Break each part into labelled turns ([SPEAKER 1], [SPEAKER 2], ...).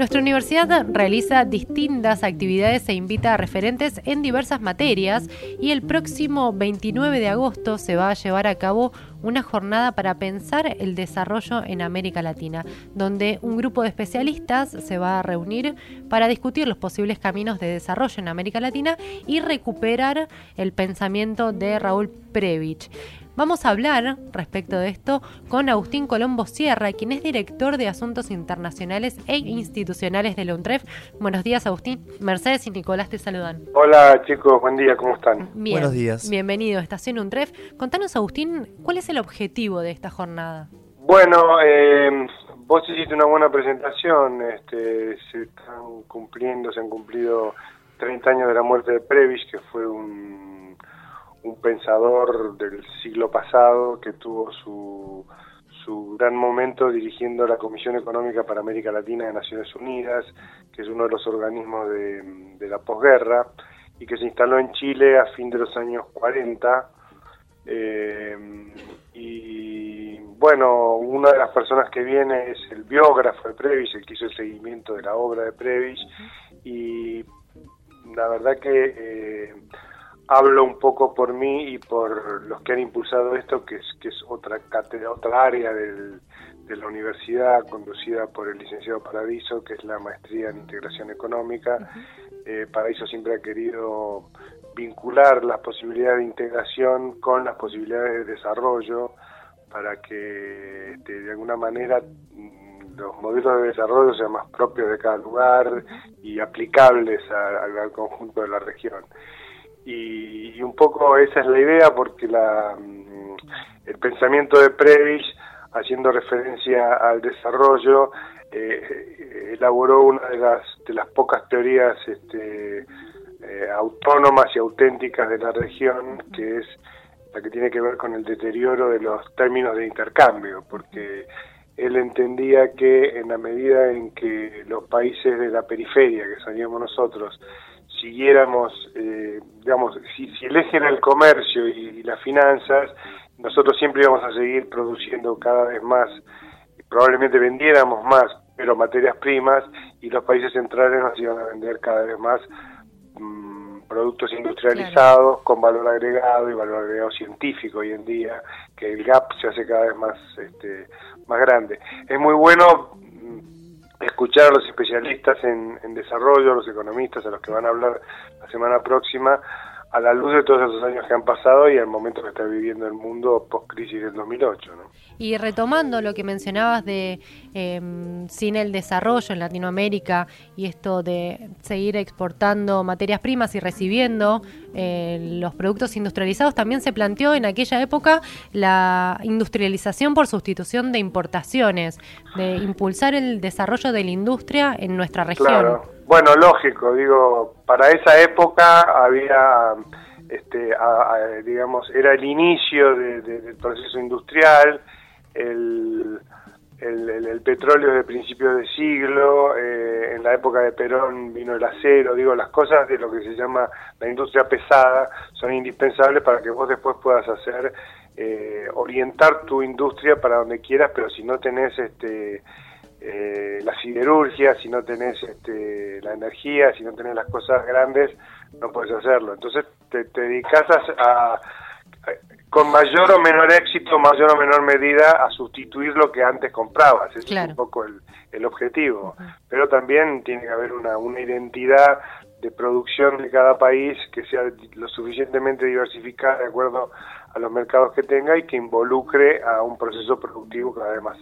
[SPEAKER 1] Nuestra universidad realiza distintas actividades e invita a referentes en diversas materias y el próximo 29 de agosto se va a llevar a cabo una jornada para pensar el desarrollo en América Latina, donde un grupo de especialistas se va a reunir para discutir los posibles caminos de desarrollo en América Latina y recuperar el pensamiento de Raúl Previch. Vamos a hablar respecto de esto con Agustín Colombo Sierra, quien es director de Asuntos Internacionales e Institucionales de la UNTREF. Buenos días, Agustín. Mercedes y Nicolás te saludan.
[SPEAKER 2] Hola, chicos. Buen día. ¿Cómo están?
[SPEAKER 1] Buenos días. Bienvenido a Estación UNTREF. Contanos, Agustín, ¿cuál es el objetivo de esta jornada?
[SPEAKER 2] Bueno, eh, vos hiciste una buena presentación. Este, se están cumpliendo, se han cumplido 30 años de la muerte de Previs, que fue un pensador del siglo pasado que tuvo su, su gran momento dirigiendo la Comisión Económica para América Latina de Naciones Unidas, que es uno de los organismos de, la posguerra, y que se instaló en Chile a fin de los años 40. Eh, y bueno, una de las personas que viene es el biógrafo de Previs, el que hizo el seguimiento de la obra de Previs, y la verdad que... Eh, hablo un poco por mí y por los que han impulsado esto, que es, que es otra cátedra, otra área del, de la universidad conducida por el licenciado Paradiso, que es la maestría en integración económica. Eh, Paradiso siempre ha querido vincular las posibilidades de integración con las posibilidades de desarrollo para que este, de alguna manera mm, los modelos de desarrollo sean más propios de cada lugar y aplicables al conjunto de la región. Y, un poco esa es la idea porque la, mm, el pensamiento de Previs, haciendo referencia al desarrollo, eh, elaboró una de las, de las pocas teorías este, eh, autónomas y auténticas de la región, que es la que tiene que ver con el deterioro de los términos de intercambio, porque él entendía que en la medida en que los países de la periferia, que seríamos nosotros, siguiéramos, eh, digamos, si, el eje era el comercio y, las finanzas, nosotros siempre íbamos a seguir produciendo cada vez más, probablemente vendiéramos más, pero materias primas, y los países centrales nos iban a vender cada vez más productos industrializados con valor agregado y valor agregado científico hoy en día, que el gap se hace cada vez más, este, más grande. Es muy bueno escuchar a los especialistas en, en, desarrollo, a los economistas, a los que van a hablar la semana próxima, a la luz de todos esos años que han pasado y al momento que está viviendo el mundo post-crisis del 2008. ¿no?
[SPEAKER 1] Y retomando lo que mencionabas de eh, sin el desarrollo en Latinoamérica y esto de seguir exportando materias primas y recibiendo eh, los productos industrializados, también se planteó en aquella época la industrialización por sustitución de importaciones, de impulsar el desarrollo de la industria en nuestra región.
[SPEAKER 2] Bueno, lógico, digo, para esa época había, este, digamos, era el inicio del proceso industrial, el, el, petróleo de principios de siglo, eh, en la época de Perón vino el acero, digo, las cosas de lo que se llama la industria pesada son indispensables para que vos después puedas hacer, eh, orientar tu industria para donde quieras, pero si no tenés este eh, la siderurgia, si no tenés este, la energía, si no tenés las cosas grandes, no puedes hacerlo. Entonces te, dedicas a, con mayor o menor éxito, mayor o menor medida, a sustituir lo que antes comprabas. Ese es un poco el, el objetivo. Pero también tiene que haber una, una identidad de producción de cada país que sea lo suficientemente diversificada de acuerdo a los mercados que tenga y que involucre a un proceso productivo cada vez más,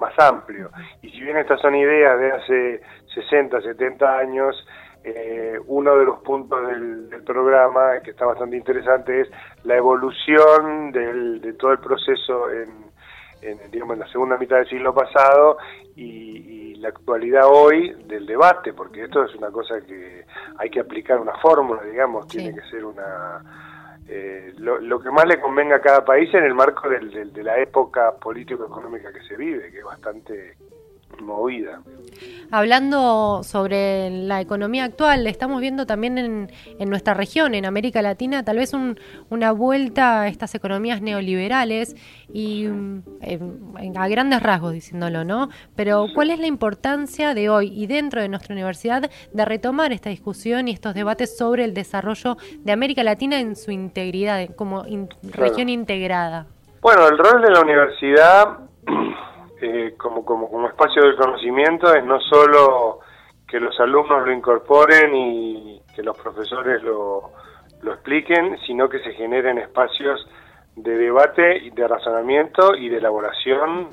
[SPEAKER 2] más amplio. Y si bien estas son ideas de hace 60, 70 años, eh, uno de los puntos del, programa que está bastante interesante es la evolución del, de todo el proceso en, en, digamos, en la segunda mitad del siglo pasado y, la actualidad hoy del debate, porque esto es una cosa que hay que aplicar una fórmula, digamos, tiene que ser una eh, lo, que más le convenga a cada país en el marco del, de la época político-económica que se vive, que es bastante movida.
[SPEAKER 1] Hablando sobre la economía actual, estamos viendo también en, en nuestra región, en América Latina, tal vez un, una vuelta a estas economías neoliberales y a grandes rasgos diciéndolo, ¿no? Pero ¿cuál es la importancia de hoy y dentro de nuestra universidad de retomar esta discusión y estos debates sobre el desarrollo de América Latina en su integridad, como región integrada?
[SPEAKER 2] Bueno, el rol de la universidad eh, como, como, como espacio del conocimiento es no solo que los alumnos lo incorporen y que los profesores lo, lo expliquen, sino que se generen espacios de debate y de razonamiento y de elaboración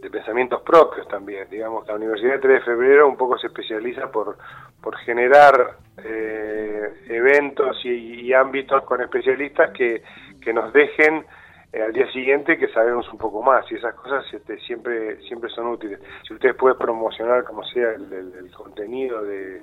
[SPEAKER 2] de pensamientos propios también. Digamos, la Universidad de 3 de Febrero un poco se especializa por, por generar eh, eventos y, y, ámbitos con especialistas que, que nos dejen eh, al día siguiente que sabemos un poco más y esas cosas este, siempre siempre son útiles. Si ustedes pueden promocionar como sea el, contenido de,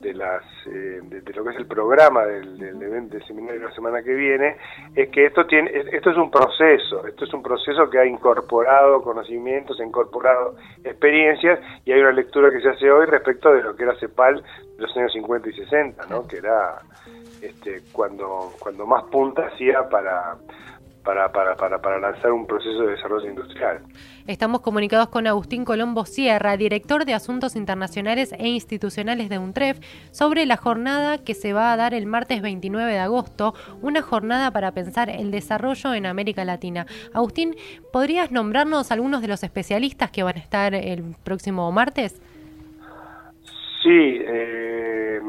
[SPEAKER 2] de las eh, de, lo que es el programa del, del, evento del seminario de la semana que viene es que esto tiene esto es un proceso esto es un proceso que ha incorporado conocimientos ha incorporado experiencias y hay una lectura que se hace hoy respecto de lo que era CEPAL de los años 50 y 60 no que era este cuando cuando más punta hacía para para, para, para, para, lanzar un proceso de desarrollo industrial.
[SPEAKER 1] Estamos comunicados con Agustín Colombo Sierra, director de Asuntos Internacionales e Institucionales de UNTREF, sobre la jornada que se va a dar el martes 29 de agosto, una jornada para pensar el desarrollo en América Latina. Agustín, ¿podrías nombrarnos algunos de los especialistas que van a estar el próximo martes?
[SPEAKER 2] Sí, eh,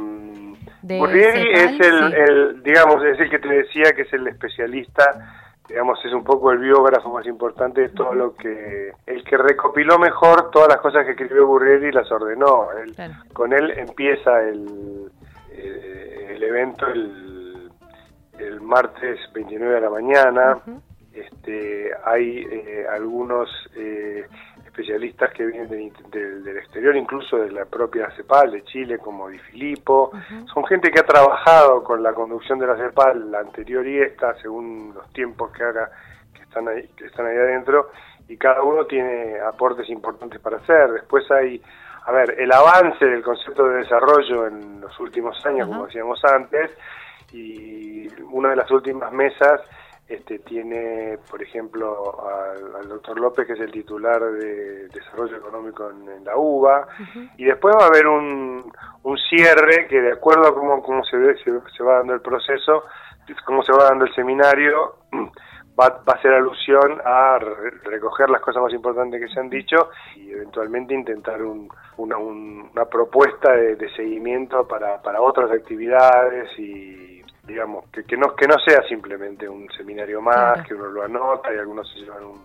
[SPEAKER 2] es el, el, digamos, es el que te decía que es el especialista digamos, es un poco el biógrafo más importante de todo lo que, el que recopiló mejor todas las cosas que escribió Burrieri y las ordenó. Con él empieza el, eh, el, evento el, el, martes 29 de la mañana. este, hay eh, algunos eh, especialistas que vienen del exterior, incluso de la propia CEPAL de Chile, como Di Filippo. Son gente que ha trabajado con la conducción de la CEPAL, la anterior y esta, según los tiempos que haga que están ahí, que están ahí adentro, y cada uno tiene aportes importantes para hacer. Después hay, a ver, el avance del concepto de desarrollo en los últimos años, como decíamos antes, y una de las últimas mesas este, tiene, por ejemplo, al, doctor López, que es el titular de Desarrollo Económico en, la UBA, y después va a haber un, un, cierre que de acuerdo a cómo, cómo se, ve, se, va dando el proceso, cómo se va dando el seminario, va, va a hacer alusión a recoger las cosas más importantes que se han dicho y eventualmente intentar un, una, una propuesta de, de seguimiento para, para otras actividades y digamos, que, que, no, que no sea simplemente un seminario más, que uno lo anota y algunos se llevan un,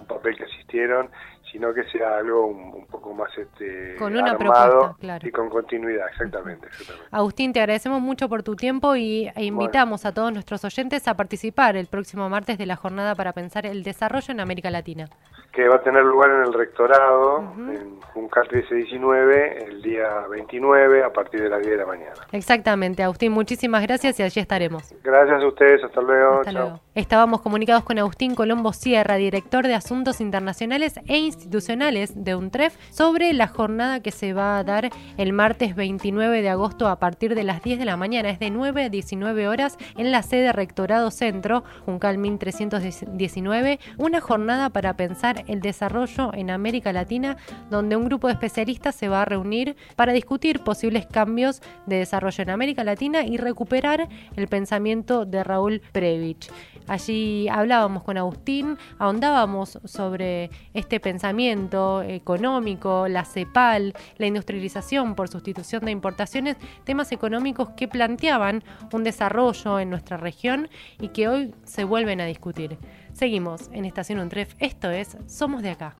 [SPEAKER 2] un papel que asistieron, sino que sea algo un, poco más este,
[SPEAKER 1] con una armado
[SPEAKER 2] y con continuidad, exactamente,
[SPEAKER 1] Agustín, te agradecemos mucho por tu tiempo y e invitamos a todos nuestros oyentes a participar el próximo martes de la jornada para pensar el desarrollo en América Latina.
[SPEAKER 2] Que va a tener lugar en el rectorado, en Juncal 1319, el día 29, a partir de las 10 de la mañana.
[SPEAKER 1] Exactamente, Agustín, muchísimas gracias y allí estaremos.
[SPEAKER 2] Gracias a ustedes, hasta luego.
[SPEAKER 1] Hasta luego. Estábamos comunicados con Agustín Colombo Sierra, director de Asuntos Internacionales e Institucionales de UNTREF, sobre la jornada que se va a dar el martes 29 de agosto a partir de las 10 de la mañana. Es de 9 a 19 horas en la sede Rectorado Centro, Juncal 1319, una jornada para pensar el desarrollo en América Latina, donde un grupo de especialistas se va a reunir para discutir posibles cambios de desarrollo en América Latina y recuperar el pensamiento de Raúl Previch. Allí hablábamos con Agustín, ahondábamos sobre este pensamiento económico, la CEPAL, la industrialización por sustitución de importaciones, temas económicos que planteaban un desarrollo en nuestra región y que hoy se vuelven a discutir. Seguimos en Estación Untref, esto es Somos de acá.